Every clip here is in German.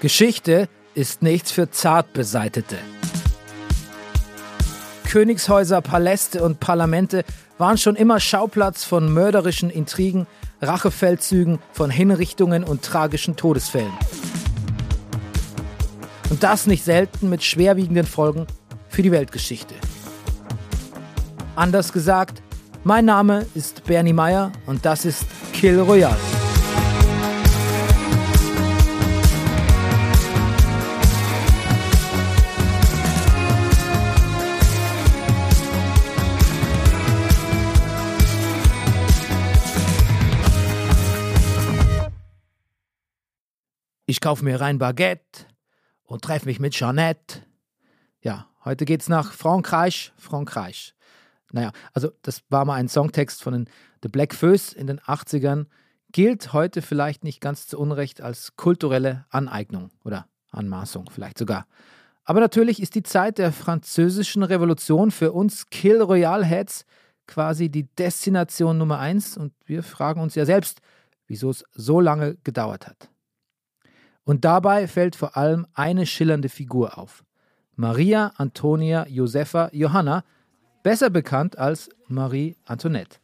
Geschichte ist nichts für Zartbeseitete. Königshäuser, Paläste und Parlamente waren schon immer Schauplatz von mörderischen Intrigen, Rachefeldzügen, von Hinrichtungen und tragischen Todesfällen. Und das nicht selten mit schwerwiegenden Folgen für die Weltgeschichte. Anders gesagt, mein Name ist Bernie Meyer und das ist Kill Royale. Ich kaufe mir rein Baguette und treffe mich mit Jeanette. Ja, heute geht's nach Frankreich, Frankreich. Naja, also das war mal ein Songtext von den The Black Föß in den 80ern, gilt heute vielleicht nicht ganz zu Unrecht als kulturelle Aneignung oder Anmaßung vielleicht sogar. Aber natürlich ist die Zeit der französischen Revolution für uns Kill Royale Heads quasi die Destination Nummer eins und wir fragen uns ja selbst, wieso es so lange gedauert hat. Und dabei fällt vor allem eine schillernde Figur auf. Maria Antonia Josefa Johanna, besser bekannt als Marie Antoinette.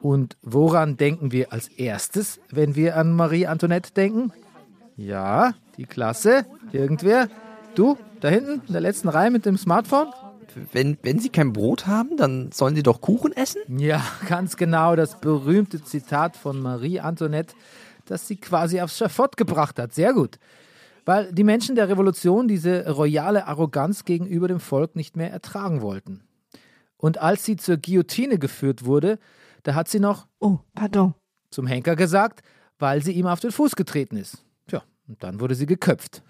Und woran denken wir als erstes, wenn wir an Marie Antoinette denken? Ja, die Klasse. Irgendwer? Du, da hinten, in der letzten Reihe mit dem Smartphone? Wenn, wenn Sie kein Brot haben, dann sollen Sie doch Kuchen essen? Ja, ganz genau, das berühmte Zitat von Marie Antoinette das sie quasi aufs Schafott gebracht hat. Sehr gut. Weil die Menschen der Revolution diese royale Arroganz gegenüber dem Volk nicht mehr ertragen wollten. Und als sie zur Guillotine geführt wurde, da hat sie noch Oh, pardon. zum Henker gesagt, weil sie ihm auf den Fuß getreten ist. Tja, und dann wurde sie geköpft.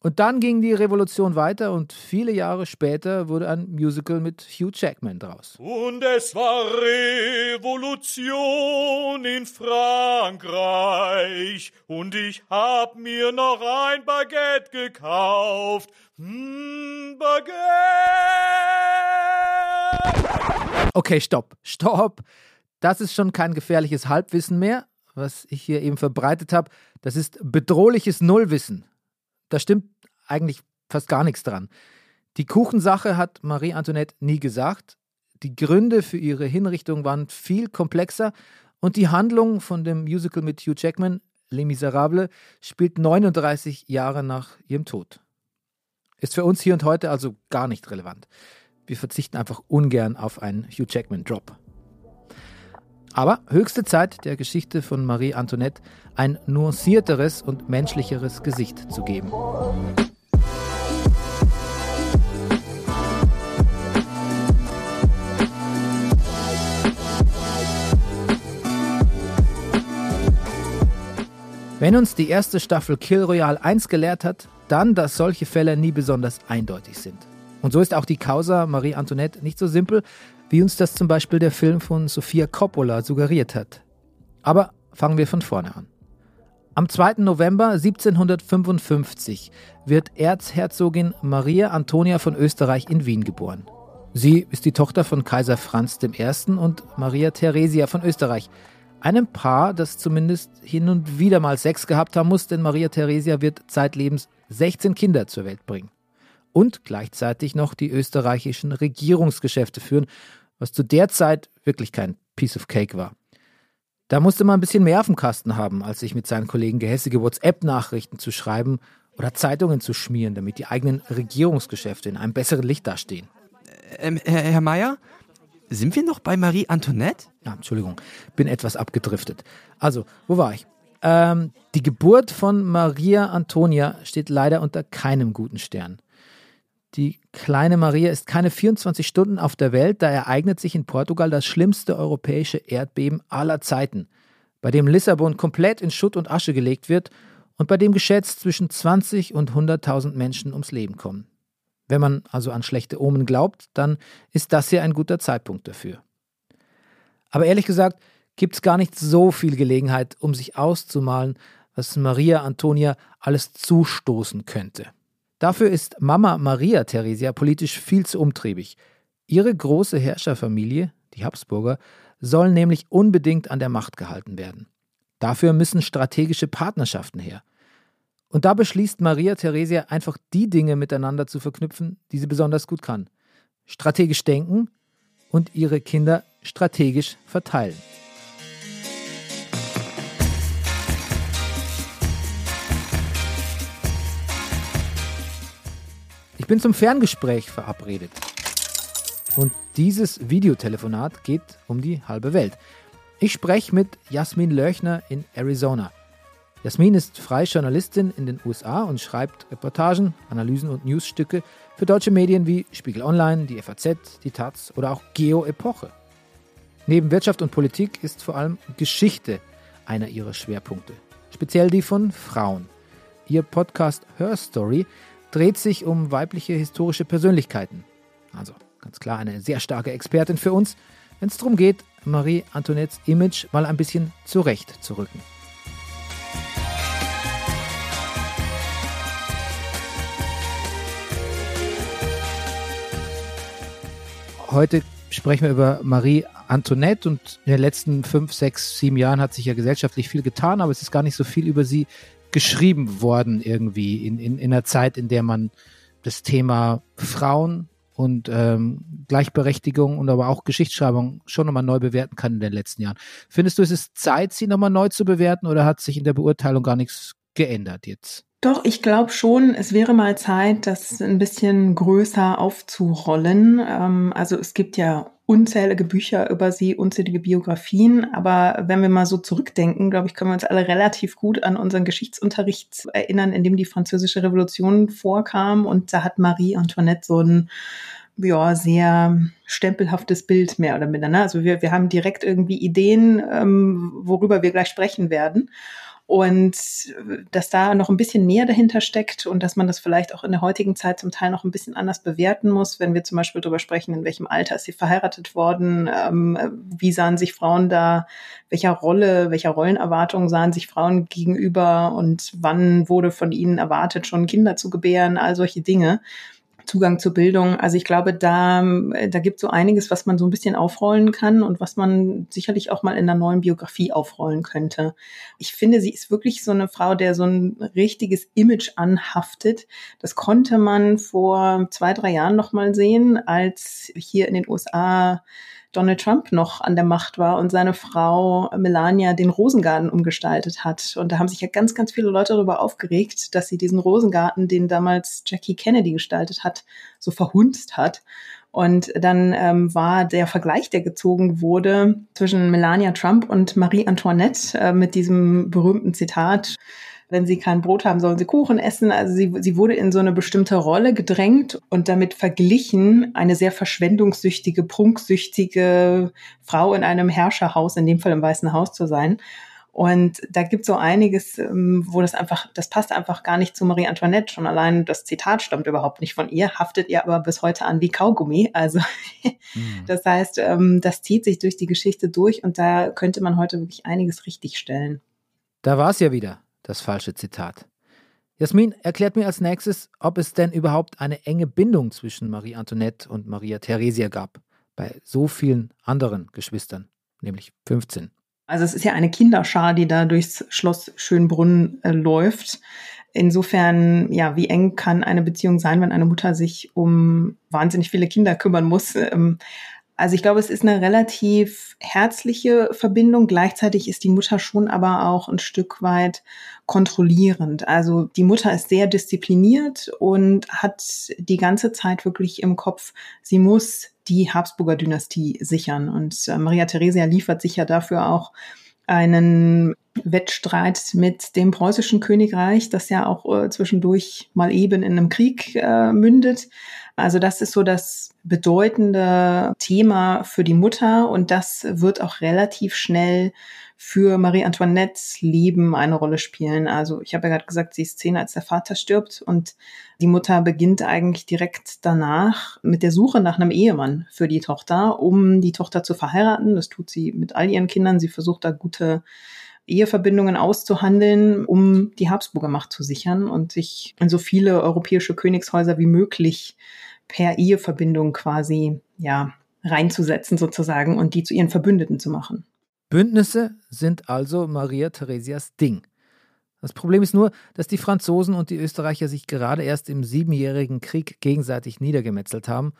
Und dann ging die Revolution weiter und viele Jahre später wurde ein Musical mit Hugh Jackman draus. Und es war Revolution in Frankreich und ich hab mir noch ein Baguette gekauft. Hm, Baguette. Okay, stopp, stopp. Das ist schon kein gefährliches Halbwissen mehr, was ich hier eben verbreitet habe. Das ist bedrohliches Nullwissen. Da stimmt eigentlich fast gar nichts dran. Die Kuchensache hat Marie Antoinette nie gesagt. Die Gründe für ihre Hinrichtung waren viel komplexer und die Handlung von dem Musical mit Hugh Jackman, Les Miserables, spielt 39 Jahre nach ihrem Tod. Ist für uns hier und heute also gar nicht relevant. Wir verzichten einfach ungern auf einen Hugh Jackman-Drop. Aber höchste Zeit der Geschichte von Marie Antoinette ein nuancierteres und menschlicheres Gesicht zu geben. Wenn uns die erste Staffel Kill Royale 1 gelehrt hat, dann, dass solche Fälle nie besonders eindeutig sind. Und so ist auch die Causa Marie Antoinette nicht so simpel, wie uns das zum Beispiel der Film von Sofia Coppola suggeriert hat. Aber fangen wir von vorne an. Am 2. November 1755 wird Erzherzogin Maria Antonia von Österreich in Wien geboren. Sie ist die Tochter von Kaiser Franz I. und Maria Theresia von Österreich, einem Paar, das zumindest hin und wieder mal Sex gehabt haben muss, denn Maria Theresia wird zeitlebens 16 Kinder zur Welt bringen. Und gleichzeitig noch die österreichischen Regierungsgeschäfte führen, was zu der Zeit wirklich kein Piece of Cake war. Da musste man ein bisschen mehr auf dem Kasten haben, als sich mit seinen Kollegen gehässige WhatsApp-Nachrichten zu schreiben oder Zeitungen zu schmieren, damit die eigenen Regierungsgeschäfte in einem besseren Licht dastehen. Ähm, Herr, Herr Meier, sind wir noch bei Marie Antoinette? Ja, Entschuldigung, bin etwas abgedriftet. Also, wo war ich? Ähm, die Geburt von Maria Antonia steht leider unter keinem guten Stern. Die kleine Maria ist keine 24 Stunden auf der Welt, da ereignet sich in Portugal das schlimmste europäische Erdbeben aller Zeiten, bei dem Lissabon komplett in Schutt und Asche gelegt wird und bei dem geschätzt zwischen 20 und 100.000 Menschen ums Leben kommen. Wenn man also an schlechte Omen glaubt, dann ist das hier ein guter Zeitpunkt dafür. Aber ehrlich gesagt gibt es gar nicht so viel Gelegenheit, um sich auszumalen, was Maria Antonia alles zustoßen könnte. Dafür ist Mama Maria Theresia politisch viel zu umtriebig. Ihre große Herrscherfamilie, die Habsburger, soll nämlich unbedingt an der Macht gehalten werden. Dafür müssen strategische Partnerschaften her. Und da beschließt Maria Theresia einfach die Dinge miteinander zu verknüpfen, die sie besonders gut kann. Strategisch denken und ihre Kinder strategisch verteilen. Ich bin zum Ferngespräch verabredet. Und dieses Videotelefonat geht um die halbe Welt. Ich spreche mit Jasmin Löchner in Arizona. Jasmin ist freie Journalistin in den USA und schreibt Reportagen, Analysen und Newsstücke für deutsche Medien wie Spiegel Online, die FAZ, die Taz oder auch Geo Epoche. Neben Wirtschaft und Politik ist vor allem Geschichte einer ihrer Schwerpunkte, speziell die von Frauen. Ihr Podcast Her Story dreht sich um weibliche historische Persönlichkeiten. Also ganz klar eine sehr starke Expertin für uns, wenn es darum geht, Marie Antoinettes Image mal ein bisschen zurecht zu rücken. Heute sprechen wir über Marie Antoinette und in den letzten fünf, sechs, sieben Jahren hat sich ja gesellschaftlich viel getan, aber es ist gar nicht so viel über sie geschrieben worden irgendwie in, in, in einer Zeit, in der man das Thema Frauen und ähm, Gleichberechtigung und aber auch Geschichtsschreibung schon nochmal neu bewerten kann in den letzten Jahren. Findest du, ist es Zeit, sie nochmal neu zu bewerten oder hat sich in der Beurteilung gar nichts geändert jetzt? Doch, ich glaube schon, es wäre mal Zeit, das ein bisschen größer aufzurollen. Ähm, also es gibt ja unzählige Bücher über sie, unzählige Biografien. Aber wenn wir mal so zurückdenken, glaube ich, können wir uns alle relativ gut an unseren Geschichtsunterricht erinnern, in dem die Französische Revolution vorkam. Und da hat Marie Antoinette so ein ja, sehr stempelhaftes Bild mehr oder minder. Ne? Also wir, wir haben direkt irgendwie Ideen, ähm, worüber wir gleich sprechen werden und dass da noch ein bisschen mehr dahinter steckt und dass man das vielleicht auch in der heutigen Zeit zum Teil noch ein bisschen anders bewerten muss, wenn wir zum Beispiel darüber sprechen, in welchem Alter ist sie verheiratet worden, ähm, wie sahen sich Frauen da, welcher Rolle, welcher Rollenerwartung sahen sich Frauen gegenüber und wann wurde von ihnen erwartet, schon Kinder zu gebären, all solche Dinge. Zugang zur Bildung. Also ich glaube, da, da gibt so einiges, was man so ein bisschen aufrollen kann und was man sicherlich auch mal in einer neuen Biografie aufrollen könnte. Ich finde, sie ist wirklich so eine Frau, der so ein richtiges Image anhaftet. Das konnte man vor zwei, drei Jahren noch mal sehen, als hier in den USA Donald Trump noch an der Macht war und seine Frau Melania den Rosengarten umgestaltet hat. Und da haben sich ja ganz, ganz viele Leute darüber aufgeregt, dass sie diesen Rosengarten, den damals Jackie Kennedy gestaltet hat, so verhunzt hat. Und dann ähm, war der Vergleich, der gezogen wurde zwischen Melania Trump und Marie Antoinette äh, mit diesem berühmten Zitat, wenn sie kein Brot haben, sollen sie Kuchen essen. Also sie, sie wurde in so eine bestimmte Rolle gedrängt und damit verglichen, eine sehr verschwendungssüchtige, prunksüchtige Frau in einem Herrscherhaus, in dem Fall im Weißen Haus zu sein. Und da gibt es so einiges, ähm, wo das einfach, das passt einfach gar nicht zu Marie Antoinette. Schon allein das Zitat stammt überhaupt nicht von ihr, haftet ihr aber bis heute an wie Kaugummi. Also mhm. das heißt, ähm, das zieht sich durch die Geschichte durch und da könnte man heute wirklich einiges richtigstellen. Da war es ja wieder das falsche Zitat. Jasmin erklärt mir als nächstes, ob es denn überhaupt eine enge Bindung zwischen Marie Antoinette und Maria Theresia gab, bei so vielen anderen Geschwistern, nämlich 15. Also es ist ja eine Kinderschar, die da durchs Schloss Schönbrunn äh, läuft. Insofern, ja, wie eng kann eine Beziehung sein, wenn eine Mutter sich um wahnsinnig viele Kinder kümmern muss? Ähm, also ich glaube, es ist eine relativ herzliche Verbindung. Gleichzeitig ist die Mutter schon aber auch ein Stück weit kontrollierend. Also die Mutter ist sehr diszipliniert und hat die ganze Zeit wirklich im Kopf, sie muss die Habsburger Dynastie sichern. Und äh, Maria Theresia liefert sich ja dafür auch einen Wettstreit mit dem preußischen Königreich, das ja auch äh, zwischendurch mal eben in einem Krieg äh, mündet. Also das ist so das bedeutende Thema für die Mutter und das wird auch relativ schnell für Marie Antoinettes Leben eine Rolle spielen. Also ich habe ja gerade gesagt, sie ist zehn, als der Vater stirbt und die Mutter beginnt eigentlich direkt danach mit der Suche nach einem Ehemann für die Tochter, um die Tochter zu verheiraten. Das tut sie mit all ihren Kindern. Sie versucht da gute Eheverbindungen auszuhandeln, um die Habsburger Macht zu sichern und sich in so viele europäische Königshäuser wie möglich per Eheverbindung quasi, ja, reinzusetzen sozusagen und die zu ihren Verbündeten zu machen. Bündnisse sind also Maria Theresias Ding. Das Problem ist nur, dass die Franzosen und die Österreicher sich gerade erst im Siebenjährigen Krieg gegenseitig niedergemetzelt haben.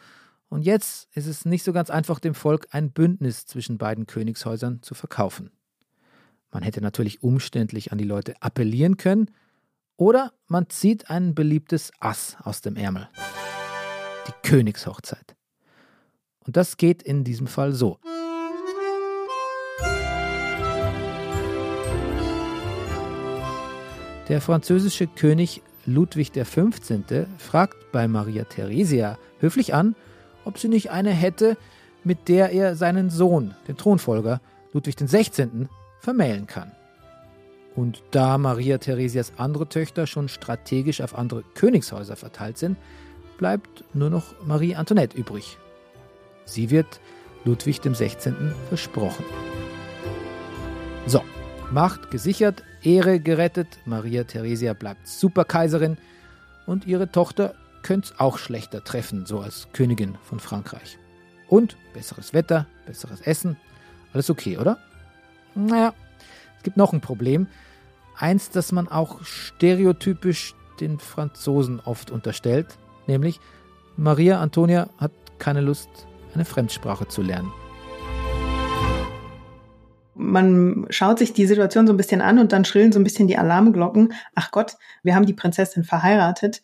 Und jetzt ist es nicht so ganz einfach, dem Volk ein Bündnis zwischen beiden Königshäusern zu verkaufen. Man hätte natürlich umständlich an die Leute appellieren können, oder man zieht ein beliebtes Ass aus dem Ärmel. Die Königshochzeit. Und das geht in diesem Fall so. Der französische König Ludwig XV. fragt bei Maria Theresia höflich an, ob sie nicht eine hätte, mit der er seinen Sohn, den Thronfolger Ludwig XVI., vermählen kann. Und da Maria Theresias andere Töchter schon strategisch auf andere Königshäuser verteilt sind, bleibt nur noch Marie Antoinette übrig. Sie wird Ludwig XVI. versprochen. So, Macht gesichert, Ehre gerettet, Maria Theresia bleibt Superkaiserin und ihre Tochter könnte es auch schlechter treffen, so als Königin von Frankreich. Und besseres Wetter, besseres Essen, alles okay, oder? Naja, es gibt noch ein Problem. Eins, das man auch stereotypisch den Franzosen oft unterstellt, nämlich Maria Antonia hat keine Lust, eine Fremdsprache zu lernen man schaut sich die Situation so ein bisschen an und dann schrillen so ein bisschen die Alarmglocken. Ach Gott, wir haben die Prinzessin verheiratet,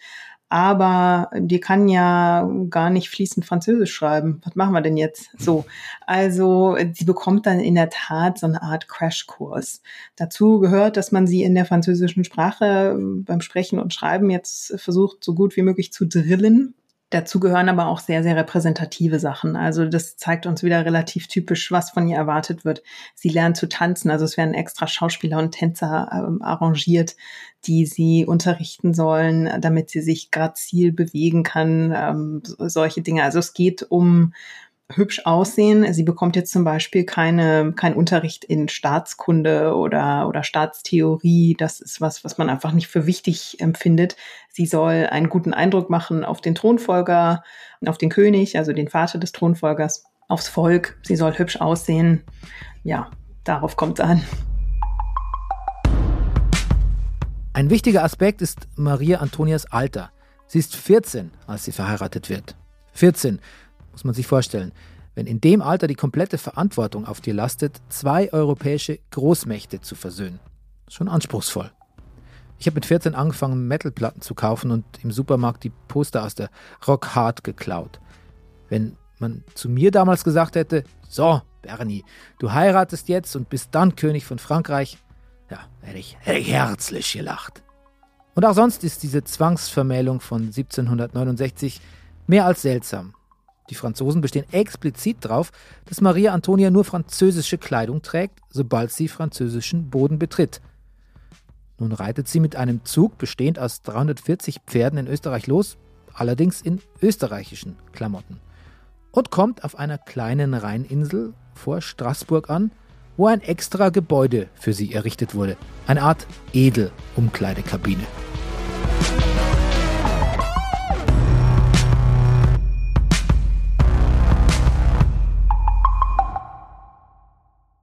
aber die kann ja gar nicht fließend Französisch schreiben. Was machen wir denn jetzt? So. Also, sie bekommt dann in der Tat so eine Art Crashkurs. Dazu gehört, dass man sie in der französischen Sprache beim Sprechen und Schreiben jetzt versucht, so gut wie möglich zu drillen. Dazu gehören aber auch sehr, sehr repräsentative Sachen. Also das zeigt uns wieder relativ typisch, was von ihr erwartet wird. Sie lernt zu tanzen, also es werden extra Schauspieler und Tänzer ähm, arrangiert, die sie unterrichten sollen, damit sie sich grazil bewegen kann, ähm, solche Dinge. Also es geht um hübsch aussehen. Sie bekommt jetzt zum Beispiel keine, kein Unterricht in Staatskunde oder, oder Staatstheorie. Das ist was, was man einfach nicht für wichtig empfindet. Sie soll einen guten Eindruck machen auf den Thronfolger, auf den König, also den Vater des Thronfolgers, aufs Volk. Sie soll hübsch aussehen. Ja, darauf kommt es an. Ein wichtiger Aspekt ist Maria Antonias Alter. Sie ist 14, als sie verheiratet wird. 14 muss man sich vorstellen. Wenn in dem Alter die komplette Verantwortung auf dir lastet, zwei europäische Großmächte zu versöhnen. Schon anspruchsvoll. Ich habe mit 14 angefangen, Metalplatten zu kaufen und im Supermarkt die Poster aus der Rock Hard geklaut. Wenn man zu mir damals gesagt hätte, so, Bernie, du heiratest jetzt und bist dann König von Frankreich, ja, hätte ich, hätte ich herzlich gelacht. Und auch sonst ist diese Zwangsvermählung von 1769 mehr als seltsam. Die Franzosen bestehen explizit darauf, dass Maria Antonia nur französische Kleidung trägt, sobald sie französischen Boden betritt. Nun reitet sie mit einem Zug bestehend aus 340 Pferden in Österreich los, allerdings in österreichischen Klamotten. Und kommt auf einer kleinen Rheininsel vor Straßburg an, wo ein extra Gebäude für sie errichtet wurde. Eine Art Edelumkleidekabine.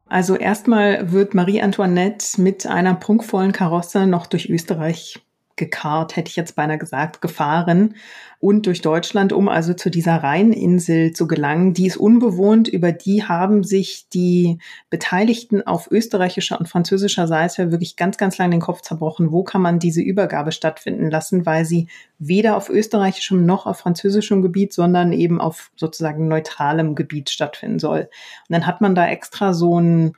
Also erstmal wird Marie Antoinette mit einer prunkvollen Karosse noch durch Österreich gekarrt, hätte ich jetzt beinahe gesagt, gefahren und durch Deutschland, um also zu dieser Rheininsel zu gelangen. Die ist unbewohnt, über die haben sich die Beteiligten auf österreichischer und französischer Seite wirklich ganz, ganz lange den Kopf zerbrochen. Wo kann man diese Übergabe stattfinden lassen, weil sie weder auf österreichischem noch auf französischem Gebiet, sondern eben auf sozusagen neutralem Gebiet stattfinden soll. Und dann hat man da extra so ein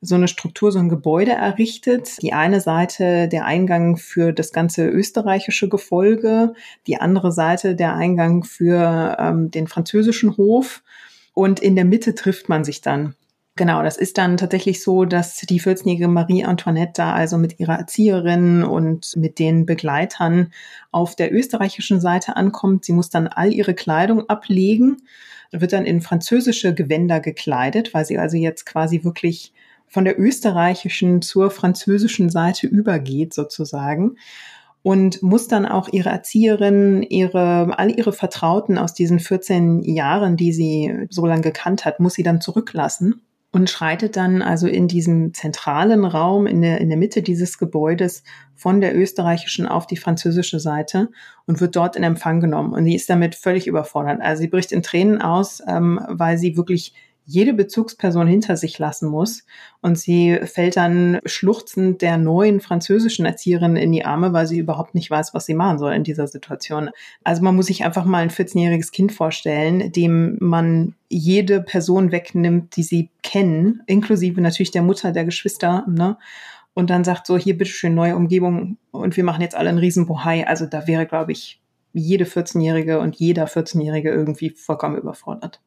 so eine Struktur, so ein Gebäude errichtet. Die eine Seite der Eingang für das ganze österreichische Gefolge, die andere Seite der Eingang für ähm, den französischen Hof. Und in der Mitte trifft man sich dann. Genau, das ist dann tatsächlich so, dass die 14-jährige Marie Antoinette da also mit ihrer Erzieherin und mit den Begleitern auf der österreichischen Seite ankommt. Sie muss dann all ihre Kleidung ablegen, wird dann in französische Gewänder gekleidet, weil sie also jetzt quasi wirklich von der österreichischen zur französischen Seite übergeht sozusagen und muss dann auch ihre Erzieherin, ihre, all ihre Vertrauten aus diesen 14 Jahren, die sie so lange gekannt hat, muss sie dann zurücklassen und schreitet dann also in diesem zentralen Raum in der, in der Mitte dieses Gebäudes von der österreichischen auf die französische Seite und wird dort in Empfang genommen. Und sie ist damit völlig überfordert. Also sie bricht in Tränen aus, ähm, weil sie wirklich jede Bezugsperson hinter sich lassen muss. Und sie fällt dann schluchzend der neuen französischen Erzieherin in die Arme, weil sie überhaupt nicht weiß, was sie machen soll in dieser Situation. Also man muss sich einfach mal ein 14-jähriges Kind vorstellen, dem man jede Person wegnimmt, die sie kennen, inklusive natürlich der Mutter, der Geschwister, ne? Und dann sagt so, hier bitteschön, neue Umgebung und wir machen jetzt alle einen riesen Bohai. Also da wäre, glaube ich, jede 14-Jährige und jeder 14-Jährige irgendwie vollkommen überfordert.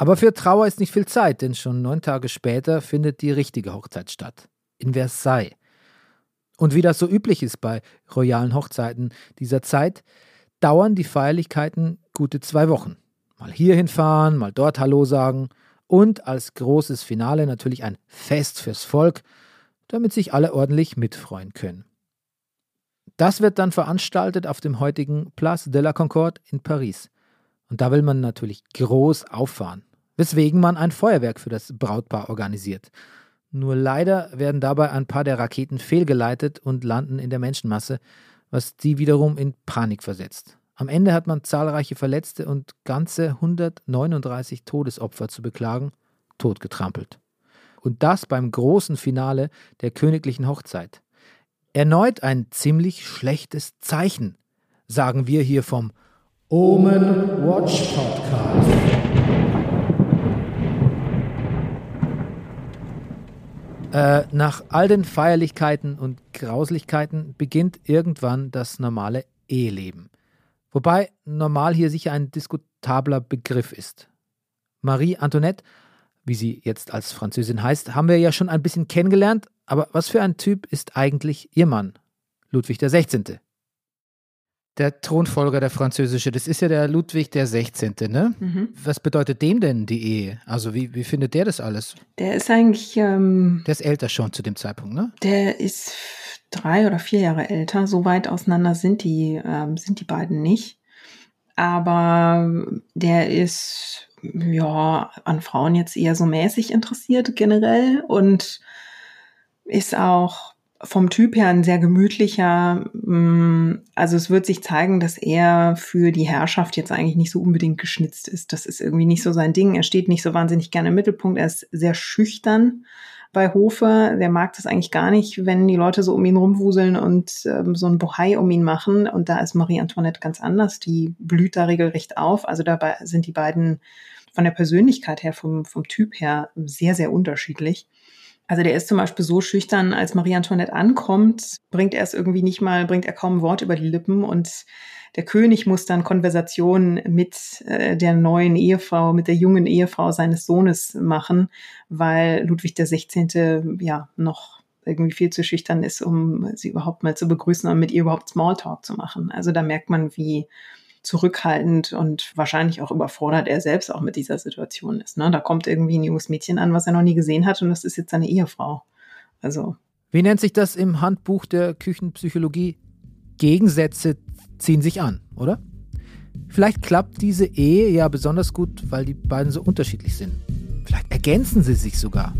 Aber für Trauer ist nicht viel Zeit, denn schon neun Tage später findet die richtige Hochzeit statt. In Versailles. Und wie das so üblich ist bei royalen Hochzeiten dieser Zeit, dauern die Feierlichkeiten gute zwei Wochen. Mal hierhin fahren, mal dort Hallo sagen und als großes Finale natürlich ein Fest fürs Volk, damit sich alle ordentlich mitfreuen können. Das wird dann veranstaltet auf dem heutigen Place de la Concorde in Paris. Und da will man natürlich groß auffahren weswegen man ein Feuerwerk für das Brautpaar organisiert. Nur leider werden dabei ein paar der Raketen fehlgeleitet und landen in der Menschenmasse, was die wiederum in Panik versetzt. Am Ende hat man zahlreiche Verletzte und ganze 139 Todesopfer zu beklagen, totgetrampelt. Und das beim großen Finale der königlichen Hochzeit. Erneut ein ziemlich schlechtes Zeichen, sagen wir hier vom Omen Watch Podcast. Äh, nach all den Feierlichkeiten und Grauslichkeiten beginnt irgendwann das normale Eheleben. Wobei normal hier sicher ein diskutabler Begriff ist. Marie Antoinette, wie sie jetzt als Französin heißt, haben wir ja schon ein bisschen kennengelernt, aber was für ein Typ ist eigentlich ihr Mann, Ludwig XVI.? Der Thronfolger, der französische, das ist ja der Ludwig der 16., ne? Mhm. Was bedeutet dem denn die Ehe? Also wie, wie findet der das alles? Der ist eigentlich... Ähm, der ist älter schon zu dem Zeitpunkt, ne? Der ist drei oder vier Jahre älter. So weit auseinander sind die, ähm, sind die beiden nicht. Aber der ist ja an Frauen jetzt eher so mäßig interessiert generell und ist auch vom Typ her ein sehr gemütlicher. Mm, also es wird sich zeigen, dass er für die Herrschaft jetzt eigentlich nicht so unbedingt geschnitzt ist. Das ist irgendwie nicht so sein Ding. Er steht nicht so wahnsinnig gerne im Mittelpunkt. Er ist sehr schüchtern bei Hofe. Der mag das eigentlich gar nicht, wenn die Leute so um ihn rumwuseln und ähm, so ein Bohai um ihn machen. Und da ist Marie Antoinette ganz anders. Die blüht da regelrecht auf. Also dabei sind die beiden von der Persönlichkeit her, vom, vom Typ her sehr, sehr unterschiedlich. Also der ist zum Beispiel so schüchtern, als Marie Antoinette ankommt, bringt er es irgendwie nicht mal, bringt er kaum ein Wort über die Lippen und der König muss dann Konversationen mit äh, der neuen Ehefrau, mit der jungen Ehefrau seines Sohnes machen, weil Ludwig der 16. ja noch irgendwie viel zu schüchtern ist, um sie überhaupt mal zu begrüßen und mit ihr überhaupt Smalltalk zu machen. Also da merkt man, wie zurückhaltend und wahrscheinlich auch überfordert er selbst auch mit dieser Situation ist. Ne? Da kommt irgendwie ein junges Mädchen an, was er noch nie gesehen hat und das ist jetzt seine Ehefrau. Also. Wie nennt sich das im Handbuch der Küchenpsychologie? Gegensätze ziehen sich an, oder? Vielleicht klappt diese Ehe ja besonders gut, weil die beiden so unterschiedlich sind. Vielleicht ergänzen sie sich sogar.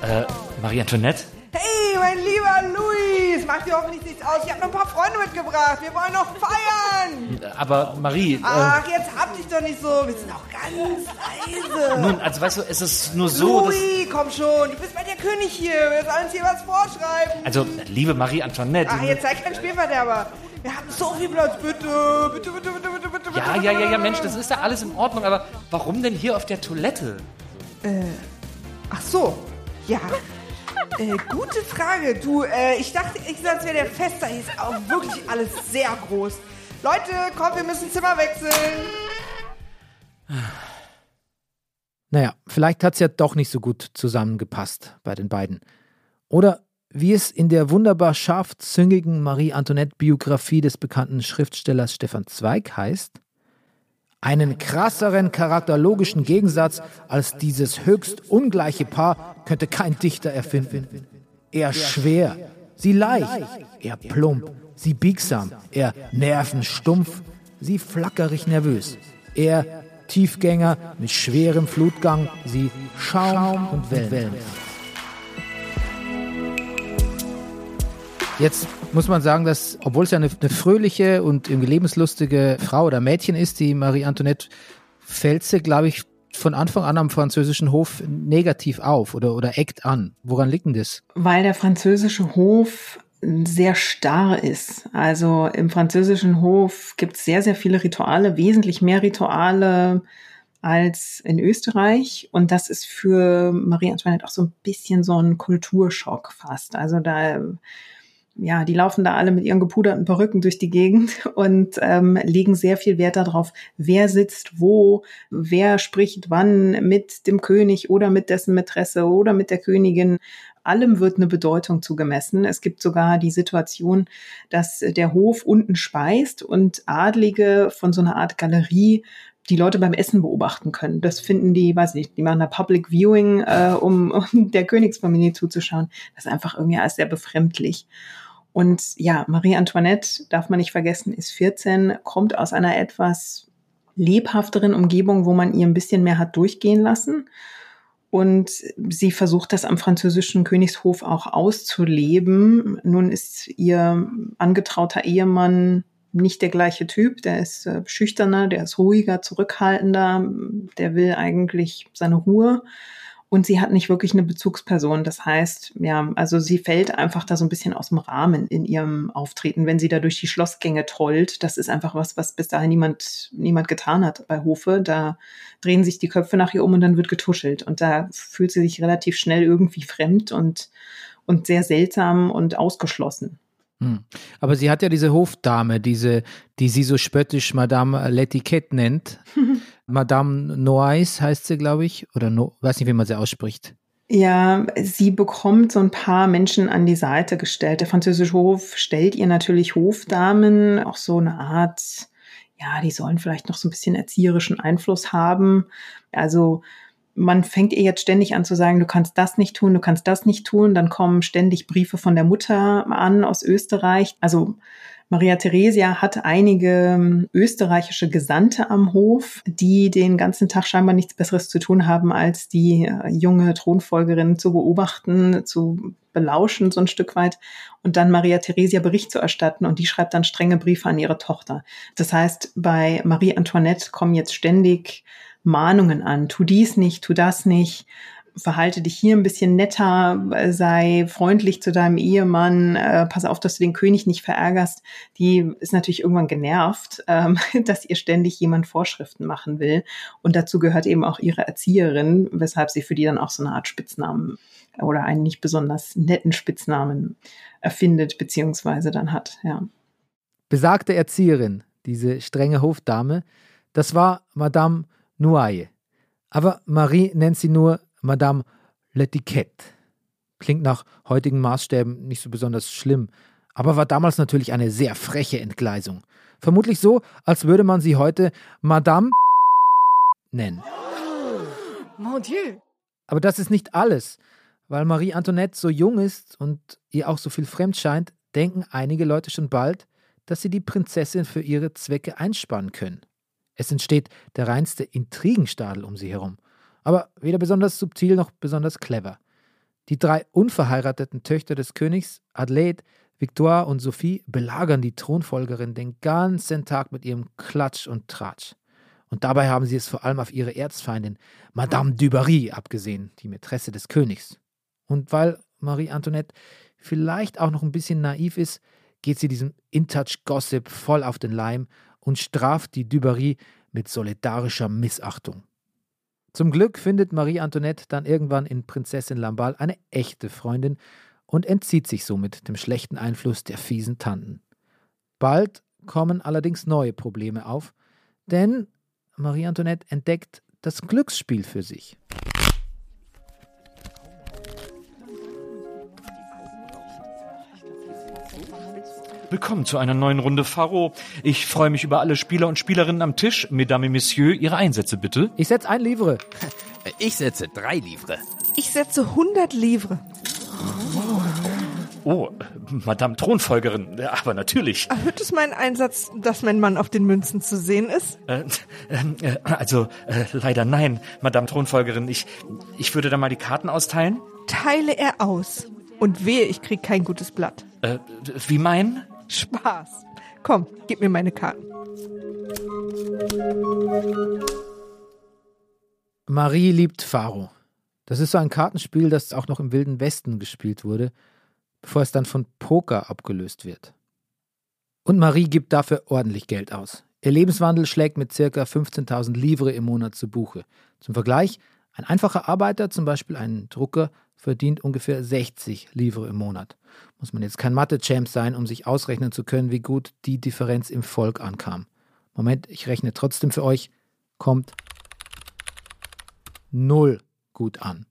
Äh, Marie Antoinette? Hey, mein lieber Luis, macht dir hoffentlich nichts aus. Ich habe noch ein paar Freunde mitgebracht. Wir wollen noch feiern. Aber Marie. Äh, Ach, jetzt hab dich doch nicht so. Wir sind auch ganz leise. Nun, also weißt du, es ist nur so. Louis, komm schon. Du bist bei der König hier. Wir sollen uns hier was vorschreiben. Also, liebe Marie Antoinette. Ach, jetzt sei kein Spielverderber. Wir haben so viel Platz. Bitte, bitte, bitte, bitte, bitte, bitte. Ja, ja, ja, ja, Mensch, das ist ja alles in Ordnung. Aber warum denn hier auf der Toilette? Äh, ach so. Ja. Äh, gute Frage. Du, äh, ich dachte, ich das wäre der Fester. Hier ist auch wirklich alles sehr groß. Leute, komm, wir müssen Zimmer wechseln. Naja, vielleicht hat es ja doch nicht so gut zusammengepasst bei den beiden. Oder wie es in der wunderbar scharfzüngigen Marie-Antoinette-Biografie des bekannten Schriftstellers Stefan Zweig heißt, einen krasseren charakterologischen Gegensatz als dieses höchst ungleiche Paar könnte kein Dichter erfinden. Er schwer, sie leicht, er plump, sie biegsam, er nervenstumpf, sie flackerig nervös. Er Tiefgänger mit schwerem Flutgang, sie Schaum und Wellen. Jetzt muss man sagen, dass, obwohl es ja eine, eine fröhliche und irgendwie lebenslustige Frau oder Mädchen ist, die Marie Antoinette, fällt sie, glaube ich, von Anfang an am französischen Hof negativ auf oder, oder eckt an. Woran liegt denn das? Weil der französische Hof sehr starr ist. Also im französischen Hof gibt es sehr, sehr viele Rituale, wesentlich mehr Rituale als in Österreich. Und das ist für Marie Antoinette auch so ein bisschen so ein Kulturschock fast. Also da ja, die laufen da alle mit ihren gepuderten Perücken durch die Gegend und ähm, legen sehr viel Wert darauf, wer sitzt wo, wer spricht wann mit dem König oder mit dessen Mätresse oder mit der Königin. Allem wird eine Bedeutung zugemessen. Es gibt sogar die Situation, dass der Hof unten speist und Adlige von so einer Art Galerie die Leute beim Essen beobachten können. Das finden die, weiß nicht, die machen da Public Viewing, äh, um, um der Königsfamilie zuzuschauen. Das ist einfach irgendwie alles sehr befremdlich. Und ja, Marie Antoinette, darf man nicht vergessen, ist 14, kommt aus einer etwas lebhafteren Umgebung, wo man ihr ein bisschen mehr hat durchgehen lassen. Und sie versucht das am französischen Königshof auch auszuleben. Nun ist ihr angetrauter Ehemann nicht der gleiche Typ. Der ist äh, schüchterner, der ist ruhiger, zurückhaltender. Der will eigentlich seine Ruhe und sie hat nicht wirklich eine Bezugsperson. Das heißt, ja, also sie fällt einfach da so ein bisschen aus dem Rahmen in ihrem Auftreten, wenn sie da durch die Schlossgänge trollt. Das ist einfach was, was bis dahin niemand, niemand getan hat bei Hofe. Da drehen sich die Köpfe nach ihr um und dann wird getuschelt. Und da fühlt sie sich relativ schnell irgendwie fremd und, und sehr seltsam und ausgeschlossen. Hm. Aber sie hat ja diese Hofdame, diese, die sie so spöttisch Madame L'Etiquette nennt. Madame Noailles heißt sie, glaube ich, oder no, weiß nicht, wie man sie ausspricht. Ja, sie bekommt so ein paar Menschen an die Seite gestellt. Der französische Hof stellt ihr natürlich Hofdamen, auch so eine Art, ja, die sollen vielleicht noch so ein bisschen erzieherischen Einfluss haben. Also man fängt ihr jetzt ständig an zu sagen, du kannst das nicht tun, du kannst das nicht tun. Dann kommen ständig Briefe von der Mutter an aus Österreich. Also Maria Theresia hat einige ähm, österreichische Gesandte am Hof, die den ganzen Tag scheinbar nichts Besseres zu tun haben, als die äh, junge Thronfolgerin zu beobachten, zu belauschen, so ein Stück weit, und dann Maria Theresia Bericht zu erstatten. Und die schreibt dann strenge Briefe an ihre Tochter. Das heißt, bei Marie Antoinette kommen jetzt ständig Mahnungen an. Tu dies nicht, tu das nicht verhalte dich hier ein bisschen netter, sei freundlich zu deinem Ehemann, äh, pass auf, dass du den König nicht verärgerst, die ist natürlich irgendwann genervt, ähm, dass ihr ständig jemand Vorschriften machen will. Und dazu gehört eben auch ihre Erzieherin, weshalb sie für die dann auch so eine Art Spitznamen oder einen nicht besonders netten Spitznamen erfindet, beziehungsweise dann hat, ja. Besagte Erzieherin, diese strenge Hofdame, das war Madame Noailles. Aber Marie nennt sie nur Madame L'Etiquette. Klingt nach heutigen Maßstäben nicht so besonders schlimm, aber war damals natürlich eine sehr freche Entgleisung. Vermutlich so, als würde man sie heute Madame nennen. Mon Dieu. Aber das ist nicht alles. Weil Marie Antoinette so jung ist und ihr auch so viel fremd scheint, denken einige Leute schon bald, dass sie die Prinzessin für ihre Zwecke einspannen können. Es entsteht der reinste Intrigenstadel um sie herum aber weder besonders subtil noch besonders clever. Die drei unverheirateten Töchter des Königs, Adelaide, Victoire und Sophie, belagern die Thronfolgerin den ganzen Tag mit ihrem Klatsch und Tratsch. Und dabei haben sie es vor allem auf ihre Erzfeindin, Madame du Barry, abgesehen, die Mätresse des Königs. Und weil Marie Antoinette vielleicht auch noch ein bisschen naiv ist, geht sie diesem In-Touch-Gossip voll auf den Leim und straft die Dubarry mit solidarischer Missachtung. Zum Glück findet Marie Antoinette dann irgendwann in Prinzessin Lamballe eine echte Freundin und entzieht sich somit dem schlechten Einfluss der fiesen Tanten. Bald kommen allerdings neue Probleme auf, denn Marie Antoinette entdeckt das Glücksspiel für sich. Willkommen zu einer neuen Runde Faro. Ich freue mich über alle Spieler und Spielerinnen am Tisch. Mesdames et Messieurs, Ihre Einsätze bitte. Ich setze ein Livre. Ich setze drei Livre. Ich setze 100 Livre. Oh, Madame Thronfolgerin, aber natürlich. Erhöht es meinen Einsatz, dass mein Mann auf den Münzen zu sehen ist? Äh, äh, äh, also, äh, leider nein, Madame Thronfolgerin. Ich, ich würde da mal die Karten austeilen. Teile er aus. Und wehe, ich krieg kein gutes Blatt. Äh, wie mein? Spaß. Komm, gib mir meine Karten. Marie liebt Faro. Das ist so ein Kartenspiel, das auch noch im Wilden Westen gespielt wurde, bevor es dann von Poker abgelöst wird. Und Marie gibt dafür ordentlich Geld aus. Ihr Lebenswandel schlägt mit ca. 15.000 Livre im Monat zu Buche. Zum Vergleich, ein einfacher Arbeiter, zum Beispiel ein Drucker, verdient ungefähr 60 Livre im Monat. Muss man jetzt kein Mathe-Champ sein, um sich ausrechnen zu können, wie gut die Differenz im Volk ankam. Moment, ich rechne trotzdem für euch. Kommt null gut an.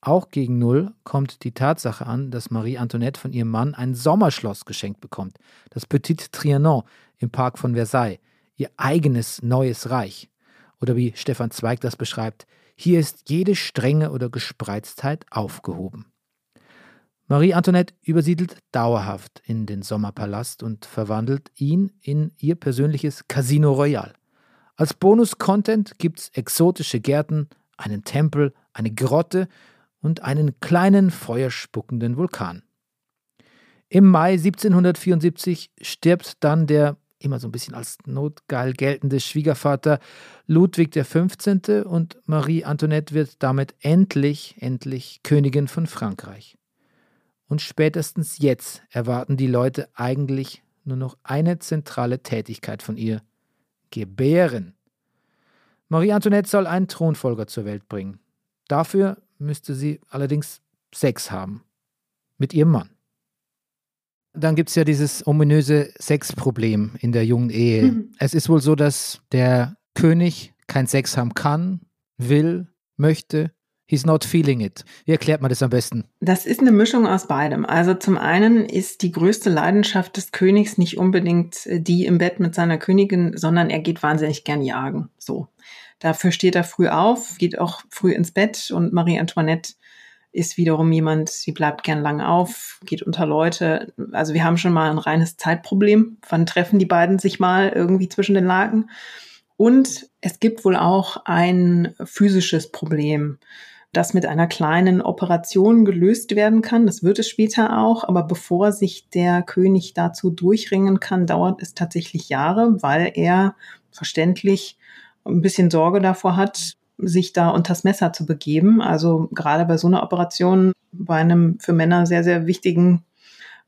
Auch gegen Null kommt die Tatsache an, dass Marie Antoinette von ihrem Mann ein Sommerschloss geschenkt bekommt, das Petit Trianon im Park von Versailles, ihr eigenes neues Reich. Oder wie Stefan Zweig das beschreibt, hier ist jede Strenge oder Gespreiztheit aufgehoben. Marie Antoinette übersiedelt dauerhaft in den Sommerpalast und verwandelt ihn in ihr persönliches Casino Royal. Als Bonus-Content gibt's exotische Gärten, einen Tempel, eine Grotte und einen kleinen feuerspuckenden Vulkan. Im Mai 1774 stirbt dann der immer so ein bisschen als notgeil geltende Schwiegervater Ludwig XV. und Marie Antoinette wird damit endlich, endlich Königin von Frankreich. Und spätestens jetzt erwarten die Leute eigentlich nur noch eine zentrale Tätigkeit von ihr: Gebären. Marie Antoinette soll einen Thronfolger zur Welt bringen. Dafür müsste sie allerdings Sex haben. Mit ihrem Mann. Dann gibt es ja dieses ominöse Sexproblem in der jungen Ehe. Mhm. Es ist wohl so, dass der König kein Sex haben kann, will, möchte. He's not feeling it. Wie erklärt man das am besten? Das ist eine Mischung aus beidem. Also zum einen ist die größte Leidenschaft des Königs nicht unbedingt die im Bett mit seiner Königin, sondern er geht wahnsinnig gern jagen. So. Dafür steht er früh auf, geht auch früh ins Bett und Marie Antoinette ist wiederum jemand, sie bleibt gern lang auf, geht unter Leute. Also wir haben schon mal ein reines Zeitproblem. Wann treffen die beiden sich mal irgendwie zwischen den Lagen? Und es gibt wohl auch ein physisches Problem, das mit einer kleinen Operation gelöst werden kann. Das wird es später auch. Aber bevor sich der König dazu durchringen kann, dauert es tatsächlich Jahre, weil er verständlich ein bisschen Sorge davor hat, sich da unters Messer zu begeben. Also gerade bei so einer Operation, bei einem für Männer sehr, sehr wichtigen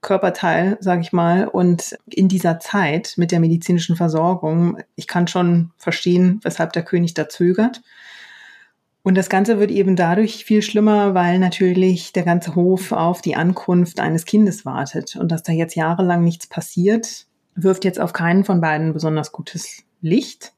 Körperteil, sage ich mal. Und in dieser Zeit mit der medizinischen Versorgung, ich kann schon verstehen, weshalb der König da zögert. Und das Ganze wird eben dadurch viel schlimmer, weil natürlich der ganze Hof auf die Ankunft eines Kindes wartet. Und dass da jetzt jahrelang nichts passiert, wirft jetzt auf keinen von beiden besonders gutes Licht.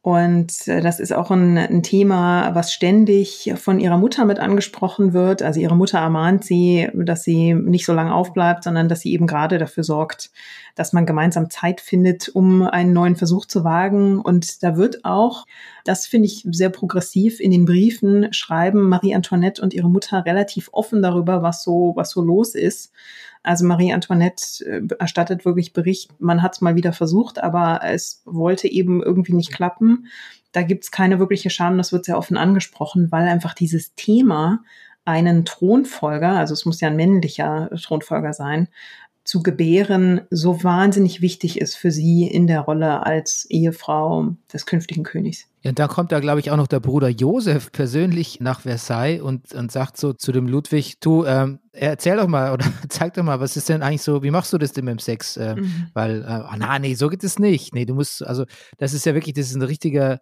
Und äh, das ist auch ein, ein, Thema, was ständig von ihrer Mutter mit angesprochen wird. Also ihre Mutter ermahnt sie, dass sie nicht so lange aufbleibt, sondern dass sie eben gerade dafür sorgt, dass man gemeinsam Zeit findet, um einen neuen Versuch zu wagen. Und da wird auch, das finde ich sehr progressiv, in den Briefen schreiben Marie Antoinette und ihre Mutter relativ offen darüber, was so, was so los ist. Also Marie Antoinette äh, erstattet wirklich Bericht, man hat es mal wieder versucht, aber es wollte eben irgendwie nicht klappen. Da gibt es keine wirkliche Scham, das wird sehr offen angesprochen, weil einfach dieses Thema einen Thronfolger, also es muss ja ein männlicher Thronfolger sein, zu gebären so wahnsinnig wichtig ist für sie in der Rolle als Ehefrau des künftigen Königs. Ja, und da kommt da, glaube ich, auch noch der Bruder Josef persönlich nach Versailles und, und sagt so zu dem Ludwig, du, ähm, erzähl doch mal oder zeig doch mal, was ist denn eigentlich so, wie machst du das denn mit dem Sex? Äh, mhm. Weil, äh, oh, na, nee, so geht es nicht. Nee, du musst, also das ist ja wirklich, das ist ein richtiger,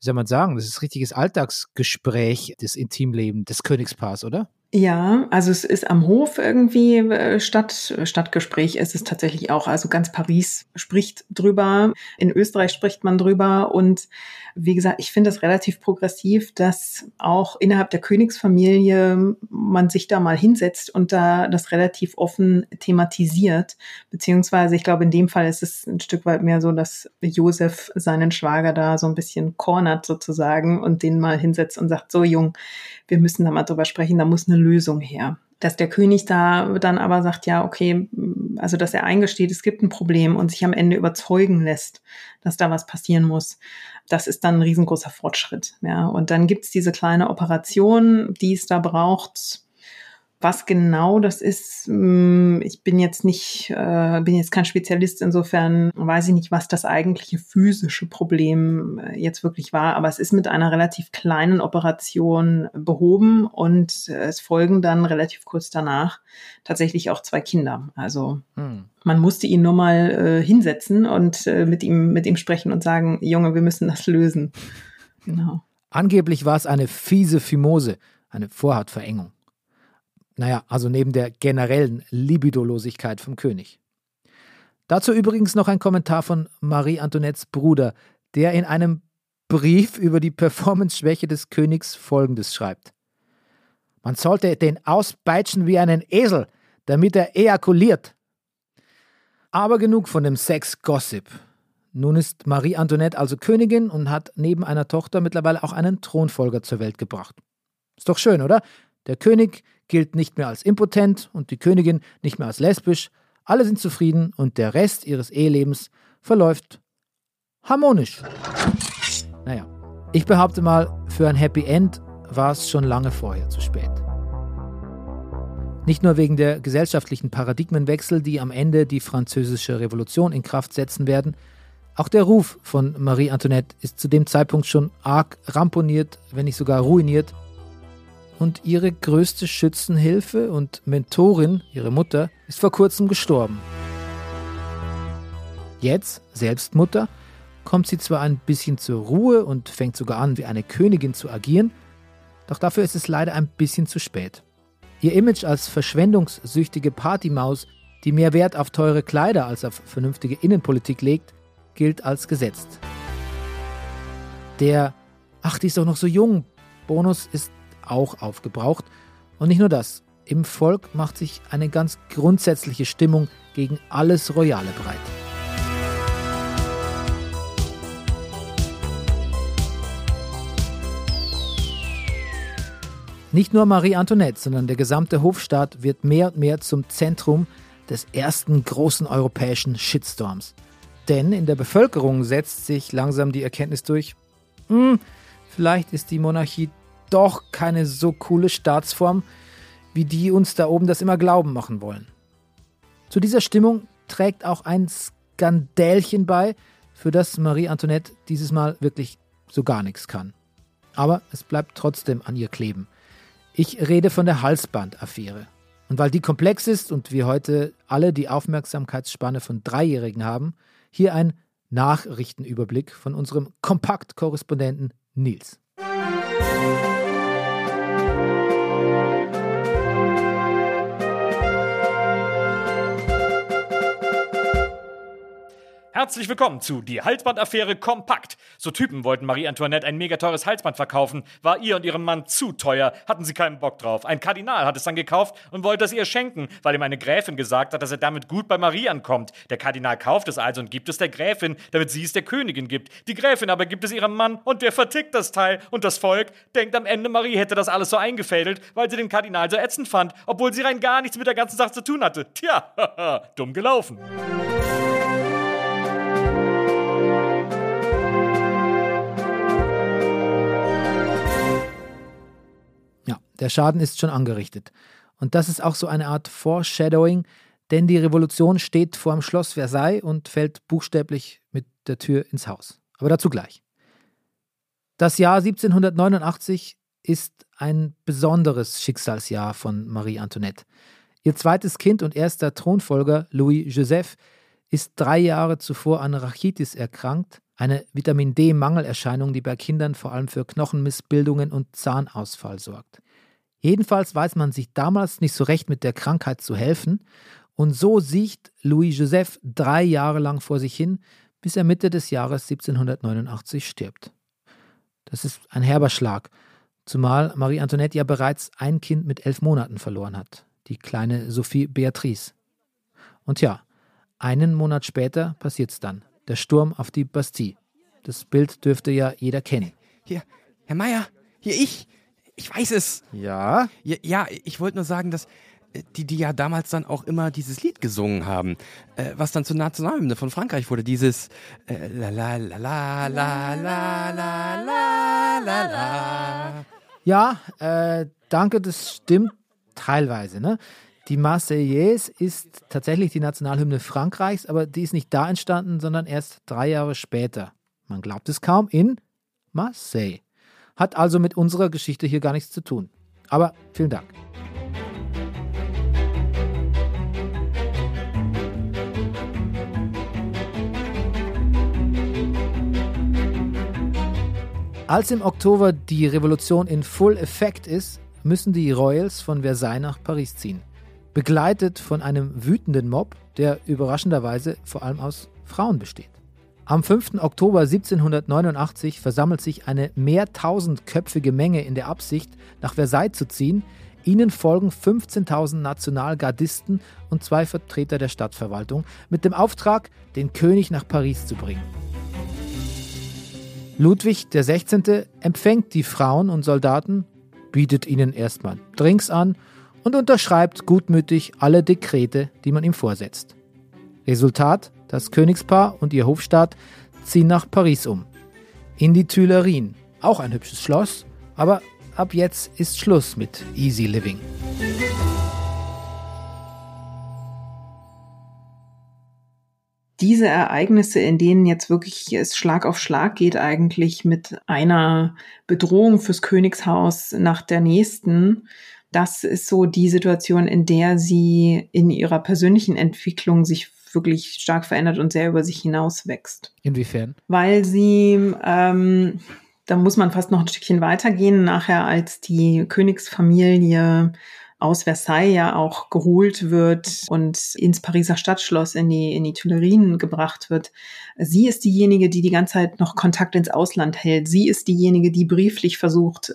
wie soll man sagen, das ist ein richtiges Alltagsgespräch des Intimlebens des Königspaars, oder? Ja, also es ist am Hof irgendwie äh, Stadt, Stadtgespräch ist es tatsächlich auch. Also ganz Paris spricht drüber, in Österreich spricht man drüber und wie gesagt, ich finde es relativ progressiv, dass auch innerhalb der Königsfamilie man sich da mal hinsetzt und da das relativ offen thematisiert. Beziehungsweise, ich glaube, in dem Fall ist es ein Stück weit mehr so, dass Josef seinen Schwager da so ein bisschen cornert sozusagen und den mal hinsetzt und sagt, so Jung, wir müssen da mal drüber sprechen, da muss eine Lösung her. dass der König da dann aber sagt, ja, okay, also dass er eingesteht, es gibt ein Problem und sich am Ende überzeugen lässt, dass da was passieren muss. Das ist dann ein riesengroßer Fortschritt. Ja. Und dann gibt's diese kleine Operation, die es da braucht, was genau das ist, hm, ich bin jetzt nicht, äh, bin jetzt kein Spezialist, insofern weiß ich nicht, was das eigentliche physische Problem äh, jetzt wirklich war, aber es ist mit einer relativ kleinen Operation behoben und es folgen dann relativ kurz danach tatsächlich auch zwei Kinder. Also hm. man musste ihn nur mal äh, hinsetzen und äh, mit ihm, mit ihm sprechen und sagen, Junge, wir müssen das lösen. Genau. Angeblich war es eine fiese Fimose, eine Vorhautverengung. Naja, also neben der generellen Libidolosigkeit vom König. Dazu übrigens noch ein Kommentar von Marie Antoinettes Bruder, der in einem Brief über die Performance-Schwäche des Königs folgendes schreibt. Man sollte den auspeitschen wie einen Esel, damit er ejakuliert. Aber genug von dem Sex-Gossip. Nun ist Marie Antoinette also Königin und hat neben einer Tochter mittlerweile auch einen Thronfolger zur Welt gebracht. Ist doch schön, oder? Der König gilt nicht mehr als impotent und die Königin nicht mehr als lesbisch. Alle sind zufrieden und der Rest ihres Ehelebens verläuft harmonisch. Naja, ich behaupte mal, für ein Happy End war es schon lange vorher zu spät. Nicht nur wegen der gesellschaftlichen Paradigmenwechsel, die am Ende die französische Revolution in Kraft setzen werden, auch der Ruf von Marie Antoinette ist zu dem Zeitpunkt schon arg ramponiert, wenn nicht sogar ruiniert und ihre größte Schützenhilfe und Mentorin, ihre Mutter, ist vor kurzem gestorben. Jetzt, selbst Mutter, kommt sie zwar ein bisschen zur Ruhe und fängt sogar an, wie eine Königin zu agieren, doch dafür ist es leider ein bisschen zu spät. Ihr Image als verschwendungssüchtige Partymaus, die mehr Wert auf teure Kleider als auf vernünftige Innenpolitik legt, gilt als gesetzt. Der Ach, die ist doch noch so jung. Bonus ist auch aufgebraucht. Und nicht nur das, im Volk macht sich eine ganz grundsätzliche Stimmung gegen alles Royale breit. Nicht nur Marie Antoinette, sondern der gesamte Hofstaat wird mehr und mehr zum Zentrum des ersten großen europäischen Shitstorms. Denn in der Bevölkerung setzt sich langsam die Erkenntnis durch, hm, vielleicht ist die Monarchie doch keine so coole Staatsform, wie die uns da oben das immer glauben machen wollen. Zu dieser Stimmung trägt auch ein Skandälchen bei, für das Marie Antoinette dieses Mal wirklich so gar nichts kann. Aber es bleibt trotzdem an ihr kleben. Ich rede von der Halsbandaffäre. Und weil die komplex ist und wir heute alle die Aufmerksamkeitsspanne von Dreijährigen haben, hier ein Nachrichtenüberblick von unserem Kompaktkorrespondenten Nils. thank you Herzlich willkommen zu Die Halsbandaffäre kompakt. So Typen wollten Marie Antoinette ein mega teures Halsband verkaufen, war ihr und ihrem Mann zu teuer, hatten sie keinen Bock drauf. Ein Kardinal hat es dann gekauft und wollte es ihr schenken, weil ihm eine Gräfin gesagt hat, dass er damit gut bei Marie ankommt. Der Kardinal kauft es also und gibt es der Gräfin, damit sie es der Königin gibt. Die Gräfin aber gibt es ihrem Mann und der vertickt das Teil. Und das Volk denkt am Ende, Marie hätte das alles so eingefädelt, weil sie den Kardinal so ätzend fand, obwohl sie rein gar nichts mit der ganzen Sache zu tun hatte. Tja, dumm gelaufen. Der Schaden ist schon angerichtet. Und das ist auch so eine Art Foreshadowing, denn die Revolution steht vor dem Schloss Versailles und fällt buchstäblich mit der Tür ins Haus. Aber dazu gleich. Das Jahr 1789 ist ein besonderes Schicksalsjahr von Marie Antoinette. Ihr zweites Kind und erster Thronfolger, Louis Joseph, ist drei Jahre zuvor an Rachitis erkrankt, eine Vitamin D-Mangelerscheinung, die bei Kindern vor allem für Knochenmissbildungen und Zahnausfall sorgt. Jedenfalls weiß man sich damals nicht so recht mit der Krankheit zu helfen, und so sieht Louis Joseph drei Jahre lang vor sich hin, bis er Mitte des Jahres 1789 stirbt. Das ist ein herber Schlag, zumal Marie Antoinette ja bereits ein Kind mit elf Monaten verloren hat, die kleine Sophie Beatrice. Und ja, einen Monat später passiert's dann, der Sturm auf die Bastille. Das Bild dürfte ja jeder kennen. Hier, Herr Meier, hier ich. Ich weiß es. Ja? Ja, ja ich wollte nur sagen, dass äh, die, die ja damals dann auch immer dieses Lied gesungen haben, äh, was dann zur Nationalhymne von Frankreich wurde, dieses äh, la la la la la la la la la la. Ja, äh, danke, das stimmt teilweise. Ne? Die Marseillaise ist tatsächlich die Nationalhymne Frankreichs, aber die ist nicht da entstanden, sondern erst drei Jahre später. Man glaubt es kaum, in Marseille. Hat also mit unserer Geschichte hier gar nichts zu tun. Aber vielen Dank. Als im Oktober die Revolution in Full Effekt ist, müssen die Royals von Versailles nach Paris ziehen. Begleitet von einem wütenden Mob, der überraschenderweise vor allem aus Frauen besteht. Am 5. Oktober 1789 versammelt sich eine mehrtausendköpfige Menge in der Absicht, nach Versailles zu ziehen. Ihnen folgen 15.000 Nationalgardisten und zwei Vertreter der Stadtverwaltung mit dem Auftrag, den König nach Paris zu bringen. Ludwig XVI. empfängt die Frauen und Soldaten, bietet ihnen erstmal Drinks an und unterschreibt gutmütig alle Dekrete, die man ihm vorsetzt. Resultat: Das Königspaar und ihr Hofstaat ziehen nach Paris um. In die Tuilerien, auch ein hübsches Schloss, aber ab jetzt ist Schluss mit Easy Living. diese Ereignisse, in denen jetzt wirklich es Schlag auf Schlag geht, eigentlich mit einer Bedrohung fürs Königshaus nach der nächsten, das ist so die Situation, in der sie in ihrer persönlichen Entwicklung sich wirklich stark verändert und sehr über sich hinaus wächst. Inwiefern? Weil sie, ähm, da muss man fast noch ein Stückchen weitergehen, nachher als die Königsfamilie aus Versailles ja auch geholt wird und ins Pariser Stadtschloss in die, in die Tuilerien gebracht wird. Sie ist diejenige, die die ganze Zeit noch Kontakt ins Ausland hält. Sie ist diejenige, die brieflich versucht,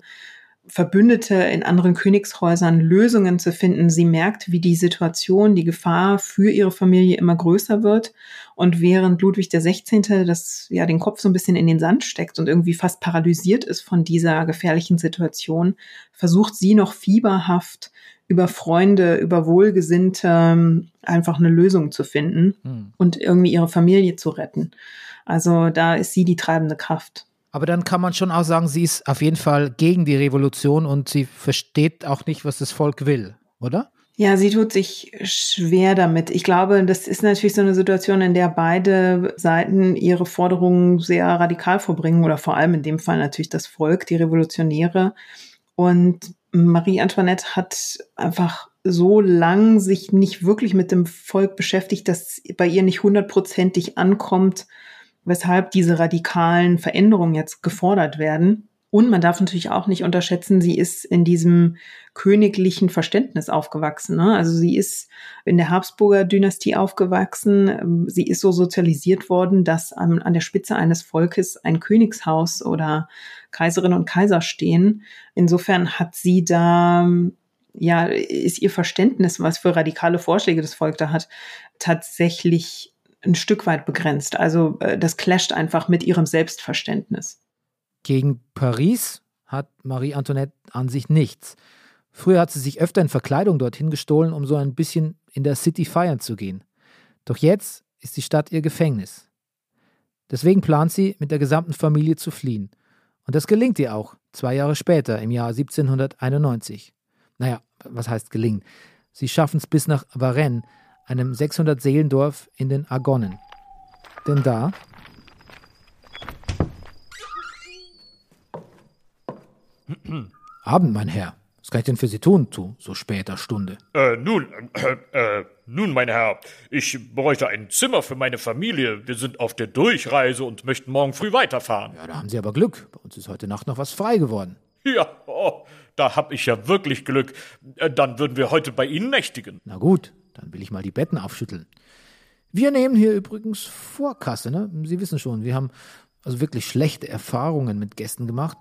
Verbündete in anderen Königshäusern Lösungen zu finden. Sie merkt, wie die Situation, die Gefahr für ihre Familie immer größer wird. Und während Ludwig XVI. das ja den Kopf so ein bisschen in den Sand steckt und irgendwie fast paralysiert ist von dieser gefährlichen Situation, versucht sie noch fieberhaft über Freunde, über Wohlgesinnte ähm, einfach eine Lösung zu finden hm. und irgendwie ihre Familie zu retten. Also da ist sie die treibende Kraft. Aber dann kann man schon auch sagen, sie ist auf jeden Fall gegen die Revolution und sie versteht auch nicht, was das Volk will, oder? Ja, sie tut sich schwer damit. Ich glaube, das ist natürlich so eine Situation, in der beide Seiten ihre Forderungen sehr radikal vorbringen oder vor allem in dem Fall natürlich das Volk, die Revolutionäre. Und Marie Antoinette hat einfach so lang sich nicht wirklich mit dem Volk beschäftigt, dass bei ihr nicht hundertprozentig ankommt, weshalb diese radikalen Veränderungen jetzt gefordert werden. Und man darf natürlich auch nicht unterschätzen, sie ist in diesem königlichen Verständnis aufgewachsen. Ne? Also sie ist in der Habsburger Dynastie aufgewachsen. Sie ist so sozialisiert worden, dass an, an der Spitze eines Volkes ein Königshaus oder Kaiserinnen und Kaiser stehen. Insofern hat sie da ja, ist ihr Verständnis, was für radikale Vorschläge das Volk da hat, tatsächlich ein Stück weit begrenzt. Also äh, das clasht einfach mit ihrem Selbstverständnis. Gegen Paris hat Marie Antoinette an sich nichts. Früher hat sie sich öfter in Verkleidung dorthin gestohlen, um so ein bisschen in der City feiern zu gehen. Doch jetzt ist die Stadt ihr Gefängnis. Deswegen plant sie, mit der gesamten Familie zu fliehen. Und das gelingt ihr auch, zwei Jahre später, im Jahr 1791. Naja, was heißt gelingen? Sie schaffen es bis nach Varennes, einem 600-Seelendorf in den Argonnen. Denn da Abend, mein Herr. Was kann ich denn für Sie tun zu so später Stunde? Äh, nun, äh, äh, nun, mein Herr, ich bräuchte ein Zimmer für meine Familie. Wir sind auf der Durchreise und möchten morgen früh weiterfahren. Ja, da haben Sie aber Glück. Bei uns ist heute Nacht noch was frei geworden. Ja, oh, da hab ich ja wirklich Glück. Äh, dann würden wir heute bei Ihnen nächtigen. Na gut, dann will ich mal die Betten aufschütteln. Wir nehmen hier übrigens Vorkasse, ne? Sie wissen schon, wir haben also wirklich schlechte Erfahrungen mit Gästen gemacht.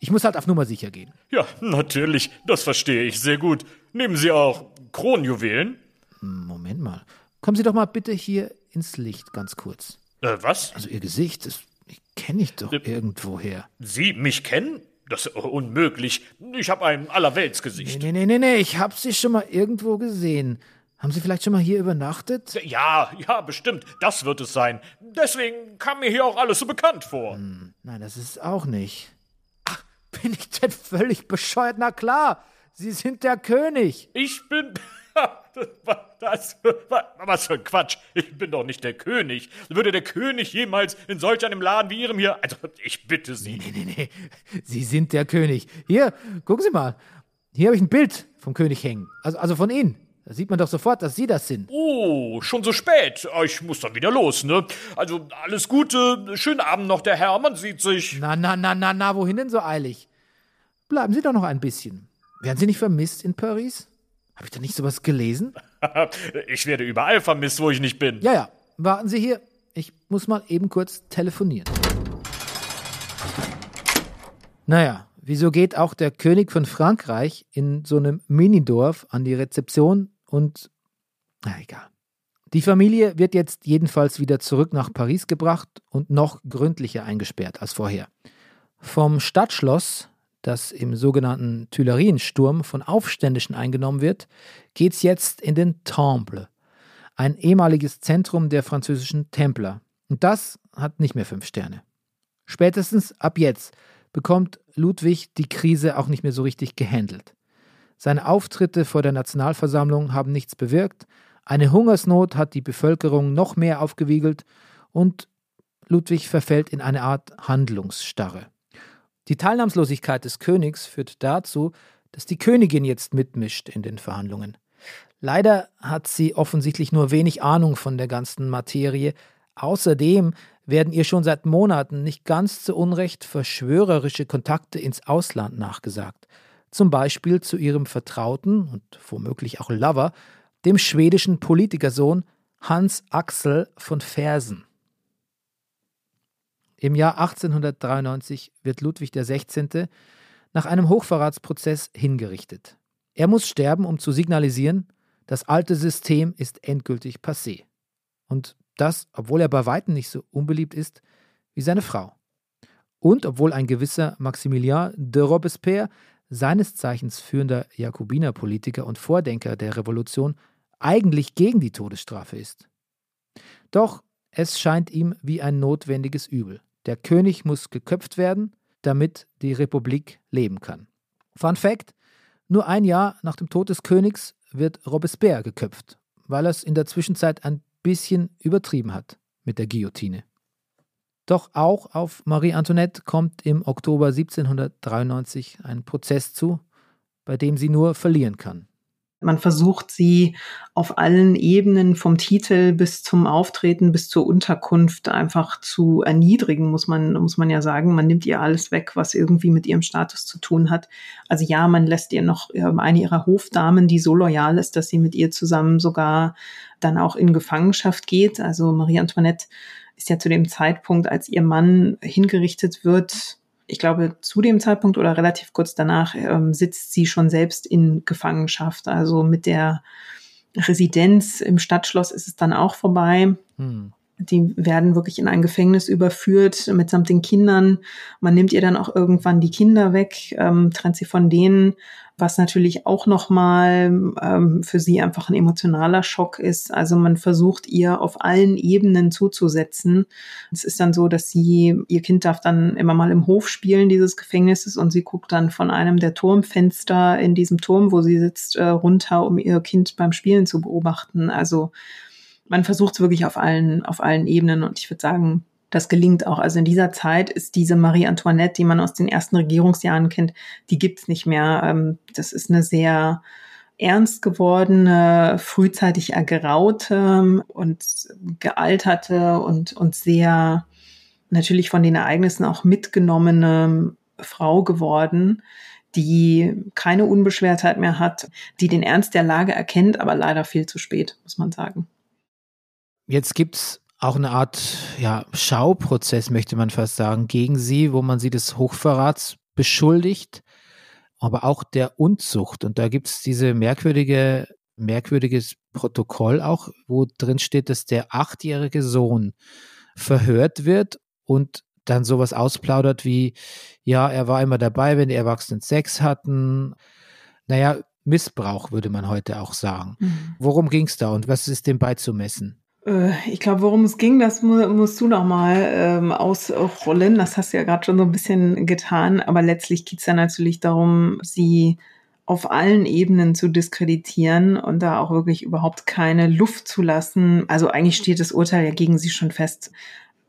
Ich muss halt auf Nummer sicher gehen. Ja, natürlich. Das verstehe ich sehr gut. Nehmen Sie auch Kronjuwelen? Moment mal. Kommen Sie doch mal bitte hier ins Licht, ganz kurz. Äh, was? Also Ihr Gesicht, das kenne ich doch äh, irgendwoher. Sie mich kennen? Das ist unmöglich. Ich habe ein Allerweltsgesicht. Nee, nee, nee, nee, ich hab sie schon mal irgendwo gesehen. Haben Sie vielleicht schon mal hier übernachtet? Ja, ja, bestimmt. Das wird es sein. Deswegen kam mir hier auch alles so bekannt vor. Nein, das ist auch nicht. Ach, bin ich denn völlig bescheuert? Na klar, Sie sind der König. Ich bin. Das, was für ein Quatsch. Ich bin doch nicht der König. Würde der König jemals in solch einem Laden wie Ihrem hier. Also, ich bitte Sie. Nee, nee, nee. Sie sind der König. Hier, gucken Sie mal. Hier habe ich ein Bild vom König hängen. Also, also von Ihnen. Da sieht man doch sofort, dass Sie das sind. Oh, schon so spät. Ich muss dann wieder los, ne? Also, alles Gute. Schönen Abend noch, der Herr. Man sieht sich. Na, na, na, na, na, wohin denn so eilig? Bleiben Sie doch noch ein bisschen. Werden Sie nicht vermisst in Paris? Habe ich da nicht sowas gelesen? Ich werde überall vermisst, wo ich nicht bin. Ja, ja. Warten Sie hier. Ich muss mal eben kurz telefonieren. Naja, wieso geht auch der König von Frankreich in so einem Minidorf an die Rezeption und. Na egal. Die Familie wird jetzt jedenfalls wieder zurück nach Paris gebracht und noch gründlicher eingesperrt als vorher. Vom Stadtschloss, das im sogenannten Tuileriensturm von Aufständischen eingenommen wird, geht's jetzt in den Temple, ein ehemaliges Zentrum der französischen Templer. Und das hat nicht mehr fünf Sterne. Spätestens ab jetzt bekommt Ludwig die Krise auch nicht mehr so richtig gehandelt. Seine Auftritte vor der Nationalversammlung haben nichts bewirkt, eine Hungersnot hat die Bevölkerung noch mehr aufgewiegelt und Ludwig verfällt in eine Art Handlungsstarre. Die Teilnahmslosigkeit des Königs führt dazu, dass die Königin jetzt mitmischt in den Verhandlungen. Leider hat sie offensichtlich nur wenig Ahnung von der ganzen Materie. Außerdem werden ihr schon seit Monaten nicht ganz zu Unrecht verschwörerische Kontakte ins Ausland nachgesagt. Zum Beispiel zu ihrem Vertrauten und womöglich auch Lover, dem schwedischen Politikersohn Hans Axel von Fersen. Im Jahr 1893 wird Ludwig XVI. nach einem Hochverratsprozess hingerichtet. Er muss sterben, um zu signalisieren, das alte System ist endgültig passé. Und das, obwohl er bei weitem nicht so unbeliebt ist wie seine Frau. Und obwohl ein gewisser Maximilien de Robespierre, seines Zeichens führender Jakobinerpolitiker und Vordenker der Revolution, eigentlich gegen die Todesstrafe ist. Doch es scheint ihm wie ein notwendiges Übel. Der König muss geköpft werden, damit die Republik leben kann. Fun Fact: Nur ein Jahr nach dem Tod des Königs wird Robespierre geköpft, weil er es in der Zwischenzeit ein bisschen übertrieben hat mit der Guillotine. Doch auch auf Marie Antoinette kommt im Oktober 1793 ein Prozess zu, bei dem sie nur verlieren kann. Man versucht sie auf allen Ebenen vom Titel bis zum Auftreten bis zur Unterkunft einfach zu erniedrigen, muss man, muss man ja sagen. Man nimmt ihr alles weg, was irgendwie mit ihrem Status zu tun hat. Also ja, man lässt ihr noch ähm, eine ihrer Hofdamen, die so loyal ist, dass sie mit ihr zusammen sogar dann auch in Gefangenschaft geht. Also Marie Antoinette ist ja zu dem Zeitpunkt, als ihr Mann hingerichtet wird, ich glaube, zu dem Zeitpunkt oder relativ kurz danach ähm, sitzt sie schon selbst in Gefangenschaft. Also mit der Residenz im Stadtschloss ist es dann auch vorbei. Hm. Die werden wirklich in ein Gefängnis überführt mitsamt den Kindern. Man nimmt ihr dann auch irgendwann die Kinder weg, ähm, trennt sie von denen was natürlich auch nochmal ähm, für sie einfach ein emotionaler Schock ist. Also man versucht ihr auf allen Ebenen zuzusetzen. Es ist dann so, dass sie, ihr Kind darf dann immer mal im Hof spielen dieses Gefängnisses und sie guckt dann von einem der Turmfenster in diesem Turm, wo sie sitzt, äh, runter, um ihr Kind beim Spielen zu beobachten. Also man versucht es wirklich auf allen, auf allen Ebenen und ich würde sagen, das gelingt auch. Also in dieser Zeit ist diese Marie Antoinette, die man aus den ersten Regierungsjahren kennt, die gibt's nicht mehr. Ähm, das ist eine sehr ernst gewordene, frühzeitig ergraute und gealterte und, und sehr natürlich von den Ereignissen auch mitgenommene Frau geworden, die keine Unbeschwertheit mehr hat, die den Ernst der Lage erkennt, aber leider viel zu spät, muss man sagen. Jetzt gibt's auch eine Art ja, Schauprozess, möchte man fast sagen, gegen sie, wo man sie des Hochverrats beschuldigt, aber auch der Unzucht. Und da gibt es diese merkwürdige, merkwürdiges Protokoll auch, wo drin steht, dass der achtjährige Sohn verhört wird und dann sowas ausplaudert wie, ja, er war immer dabei, wenn die Erwachsenen Sex hatten. Naja, Missbrauch würde man heute auch sagen. Mhm. Worum ging es da und was ist dem beizumessen? Äh, ich glaube, worum es ging, das musst du noch mal ähm, ausrollen. Das hast du ja gerade schon so ein bisschen getan. Aber letztlich geht es ja natürlich darum, sie auf allen Ebenen zu diskreditieren und da auch wirklich überhaupt keine Luft zu lassen. Also eigentlich steht das Urteil ja gegen sie schon fest.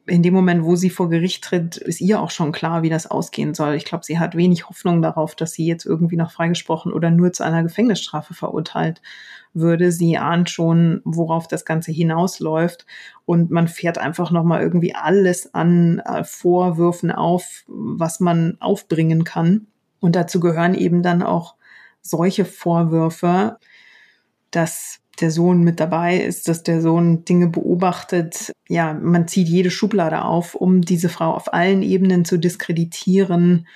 In dem Moment, wo sie vor Gericht tritt, ist ihr auch schon klar, wie das ausgehen soll. Ich glaube, sie hat wenig Hoffnung darauf, dass sie jetzt irgendwie noch freigesprochen oder nur zu einer Gefängnisstrafe verurteilt würde. Sie ahnt schon, worauf das Ganze hinausläuft. Und man fährt einfach nochmal irgendwie alles an äh, Vorwürfen auf, was man aufbringen kann. Und dazu gehören eben dann auch solche Vorwürfe, dass der Sohn mit dabei ist, dass der Sohn Dinge beobachtet. Ja, man zieht jede Schublade auf, um diese Frau auf allen Ebenen zu diskreditieren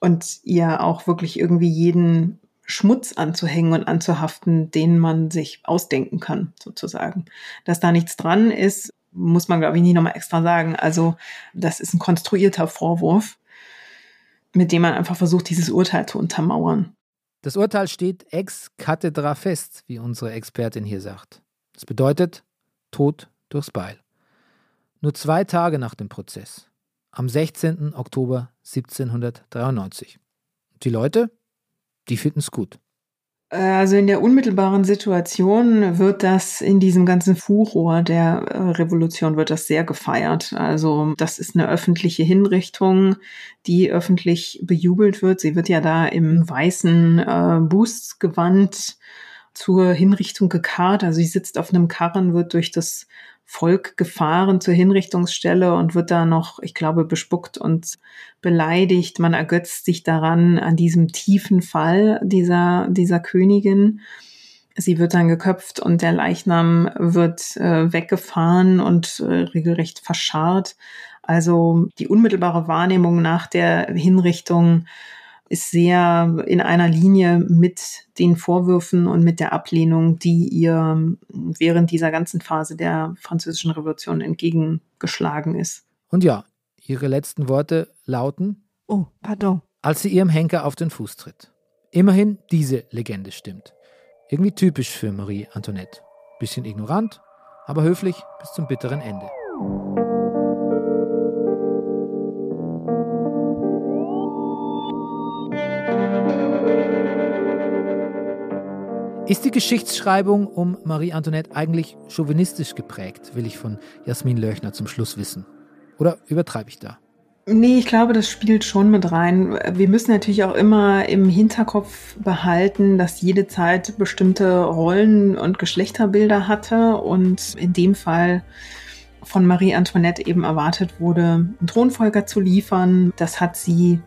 und ihr auch wirklich irgendwie jeden Schmutz anzuhängen und anzuhaften, den man sich ausdenken kann, sozusagen. Dass da nichts dran ist, muss man, glaube ich, nicht nochmal extra sagen. Also, das ist ein konstruierter Vorwurf, mit dem man einfach versucht, dieses Urteil zu untermauern. Das Urteil steht ex cathedra fest, wie unsere Expertin hier sagt. Das bedeutet Tod durchs Beil. Nur zwei Tage nach dem Prozess, am 16. Oktober 1793. Die Leute, die finden es gut. Äh, also in der unmittelbaren Situation wird das in diesem ganzen Furor der äh, Revolution wird das sehr gefeiert. Also das ist eine öffentliche Hinrichtung, die öffentlich bejubelt wird. Sie wird ja da im weißen äh, Boostgewand zur Hinrichtung gekarrt. Also sie sitzt auf einem Karren, wird durch das Volk gefahren zur Hinrichtungsstelle und wird da noch, ich glaube, bespuckt und beleidigt. Man ergötzt sich daran, an diesem tiefen Fall dieser, dieser Königin. Sie wird dann geköpft und der Leichnam wird äh, weggefahren und äh, regelrecht verscharrt. Also die unmittelbare Wahrnehmung nach der Hinrichtung ist sehr in einer Linie mit den Vorwürfen und mit der Ablehnung, die ihr während dieser ganzen Phase der Französischen Revolution entgegengeschlagen ist. Und ja, ihre letzten Worte lauten: Oh, pardon. Als sie ihrem Henker auf den Fuß tritt. Immerhin diese Legende stimmt. Irgendwie typisch für Marie Antoinette. Bisschen ignorant, aber höflich bis zum bitteren Ende. Ist die Geschichtsschreibung um Marie Antoinette eigentlich chauvinistisch geprägt, will ich von Jasmin Löchner zum Schluss wissen. Oder übertreibe ich da? Nee, ich glaube, das spielt schon mit rein. Wir müssen natürlich auch immer im Hinterkopf behalten, dass jede Zeit bestimmte Rollen und Geschlechterbilder hatte und in dem Fall von Marie Antoinette eben erwartet wurde, einen Thronfolger zu liefern. Das hat sie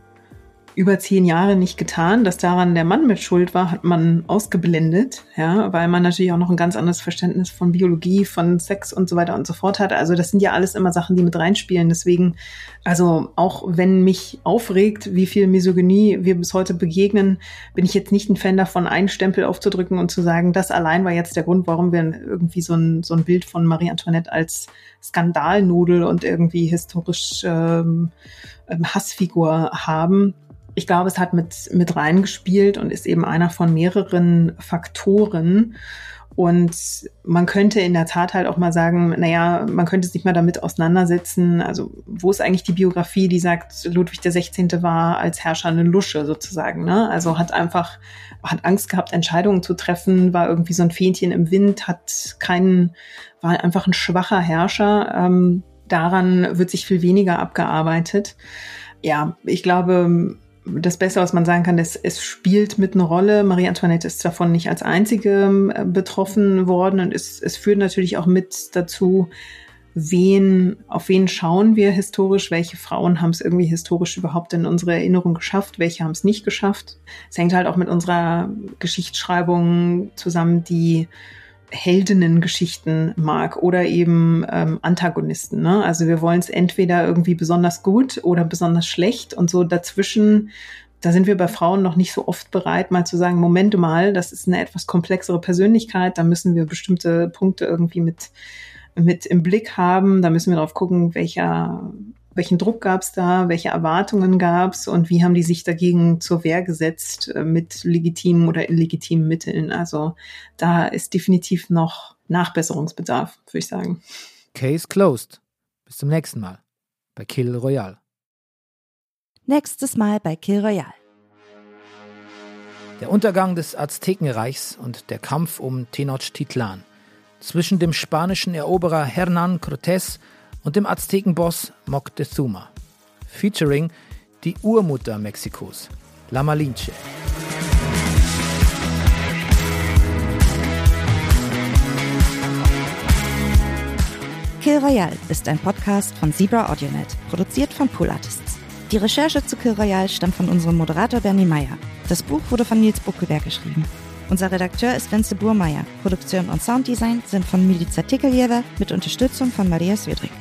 über zehn Jahre nicht getan. Dass daran der Mann mit Schuld war, hat man ausgeblendet, ja, weil man natürlich auch noch ein ganz anderes Verständnis von Biologie, von Sex und so weiter und so fort hat. Also das sind ja alles immer Sachen, die mit reinspielen. Deswegen, also auch wenn mich aufregt, wie viel Misogynie wir bis heute begegnen, bin ich jetzt nicht ein Fan davon, einen Stempel aufzudrücken und zu sagen, das allein war jetzt der Grund, warum wir irgendwie so ein, so ein Bild von Marie Antoinette als Skandalnudel und irgendwie historisch ähm, ähm Hassfigur haben ich glaube, es hat mit, mit reingespielt und ist eben einer von mehreren Faktoren. Und man könnte in der Tat halt auch mal sagen, naja, man könnte sich mal damit auseinandersetzen. Also, wo ist eigentlich die Biografie, die sagt, Ludwig 16. war als Herrscher eine Lusche sozusagen, ne? Also hat einfach, hat Angst gehabt, Entscheidungen zu treffen, war irgendwie so ein Fähnchen im Wind, hat keinen, war einfach ein schwacher Herrscher. Ähm, daran wird sich viel weniger abgearbeitet. Ja, ich glaube, das Beste, was man sagen kann, ist, es spielt mit eine Rolle. Marie Antoinette ist davon nicht als einzige äh, betroffen worden und es, es führt natürlich auch mit dazu, wen, auf wen schauen wir historisch, welche Frauen haben es irgendwie historisch überhaupt in unsere Erinnerung geschafft, welche haben es nicht geschafft. Es hängt halt auch mit unserer Geschichtsschreibung zusammen, die Heldinnengeschichten mag oder eben ähm, Antagonisten. Ne? Also wir wollen es entweder irgendwie besonders gut oder besonders schlecht und so dazwischen. Da sind wir bei Frauen noch nicht so oft bereit, mal zu sagen, Moment mal, das ist eine etwas komplexere Persönlichkeit, da müssen wir bestimmte Punkte irgendwie mit, mit im Blick haben, da müssen wir darauf gucken, welcher welchen Druck gab es da, welche Erwartungen gab es und wie haben die sich dagegen zur Wehr gesetzt äh, mit legitimen oder illegitimen Mitteln. Also da ist definitiv noch Nachbesserungsbedarf, würde ich sagen. Case closed. Bis zum nächsten Mal bei Kill Royale. Nächstes Mal bei Kill Royale. Der Untergang des Aztekenreichs und der Kampf um Tenochtitlan. Zwischen dem spanischen Eroberer Hernán Cortés und dem Aztekenboss Moctezuma. Featuring die Urmutter Mexikos, La Malinche. Kill Royale ist ein Podcast von Zebra AudioNet, produziert von Pool Artists. Die Recherche zu Kill Royale stammt von unserem Moderator Bernie Meyer. Das Buch wurde von Nils Buckelberg geschrieben. Unser Redakteur ist Wenzel Burmeier. Produktion und Sounddesign sind von Milica Tickeljewer mit Unterstützung von Maria Swedrick.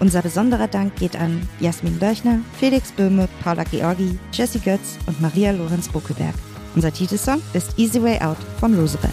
Unser besonderer Dank geht an Jasmin Leuchner, Felix Böhme, Paula Georgi, Jesse Götz und Maria Lorenz Buckelberg. Unser Titelsong ist Easy Way Out von Roosevelt.